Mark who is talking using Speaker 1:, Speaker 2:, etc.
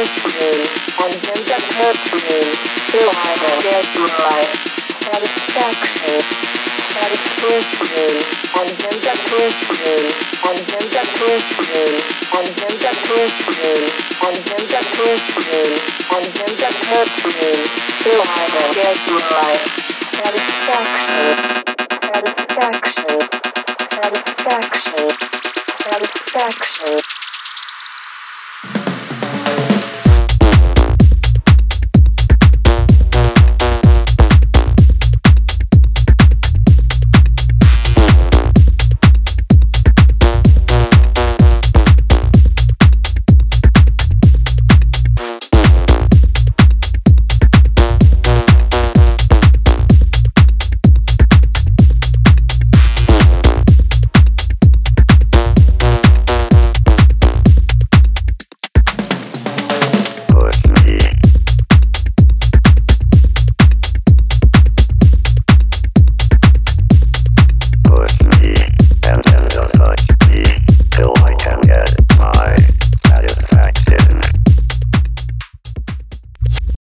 Speaker 1: listening and then get till I either get my satisfaction.
Speaker 2: Satisfaction and then get listening and then get listening and then get listening and then get listening and then get listening to either get my satisfaction. Satisfaction. Satisfaction. Satisfaction.